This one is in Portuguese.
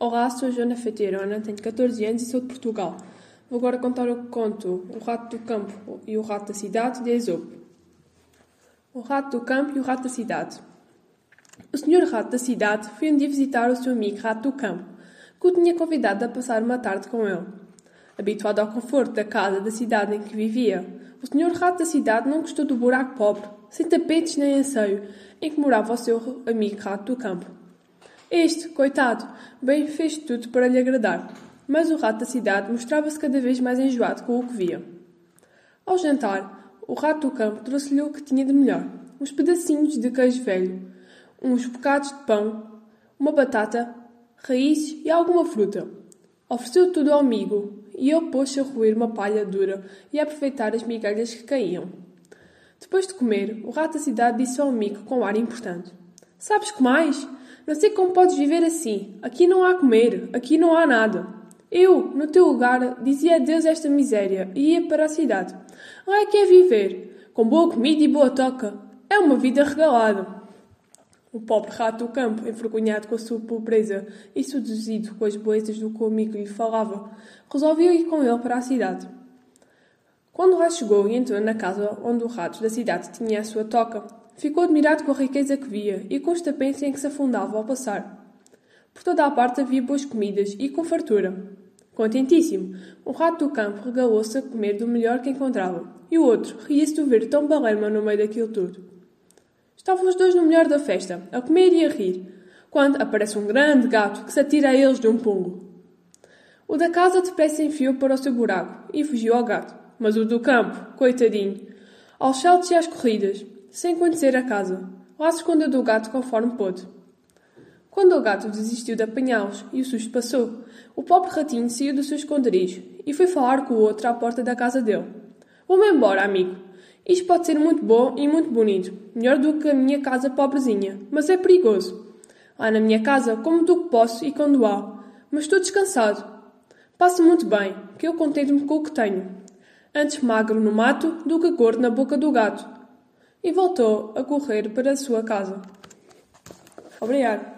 Olá, sou Joana Feiteirona, tenho 14 anos e sou de Portugal. Vou agora contar o conto O Rato do Campo e o Rato da Cidade, de Esopo. O Rato do Campo e o Rato da Cidade. O senhor Rato da Cidade foi um dia visitar o seu amigo Rato do Campo, que o tinha convidado a passar uma tarde com ele. Habituado ao conforto da casa da cidade em que vivia, o senhor Rato da Cidade não gostou do buraco pobre, sem tapetes nem anseio, em que morava o seu amigo Rato do Campo. Este, coitado, bem fez tudo para lhe agradar, mas o rato da cidade mostrava-se cada vez mais enjoado com o que via. Ao jantar, o rato do campo trouxe-lhe o que tinha de melhor: uns pedacinhos de queijo velho, uns bocados de pão, uma batata, raízes e alguma fruta. Ofereceu tudo ao amigo e ele pôs-se a roer uma palha dura e a aproveitar as migalhas que caíam. Depois de comer, o rato da cidade disse ao amigo com um ar importante: Sabes que mais? Não sei como podes viver assim. Aqui não há comer, aqui não há nada. Eu, no teu lugar, dizia adeus a esta miséria e ia para a cidade. Lá é que é viver, com boa comida e boa toca. É uma vida regalada. O pobre rato do campo, envergonhado com a sua pobreza e seduzido com as belezas do que o amigo lhe falava, resolveu ir com ele para a cidade. Quando lá chegou e entrou na casa onde o rato da cidade tinha a sua toca, Ficou admirado com a riqueza que via e com os tapentos em que se afundava ao passar. Por toda a parte havia boas comidas e com fartura. Contentíssimo, o rato do campo regalou-se a comer do melhor que encontrava, e o outro ria-se de ver tão balerma no meio daquilo tudo. Estavam os dois no melhor da festa, a comer e a rir, quando aparece um grande gato que se atira a eles de um pungo. O da casa depressa enfiou para o seu buraco e fugiu ao gato, mas o do campo, coitadinho, aos saltos e às corridas, sem conhecer a casa. Lá se escondeu do gato conforme pôde. Quando o gato desistiu de apanhá-los e o susto passou, o pobre ratinho saiu do seu esconderijo e foi falar com o outro à porta da casa dele. Vou-me embora, amigo. Isto pode ser muito bom e muito bonito, melhor do que a minha casa pobrezinha, mas é perigoso. Lá na minha casa como do que posso e quando há, mas estou descansado. Passo muito bem, que eu contento-me com o que tenho. Antes magro no mato do que gordo na boca do gato e voltou a correr para a sua casa. Obrigado.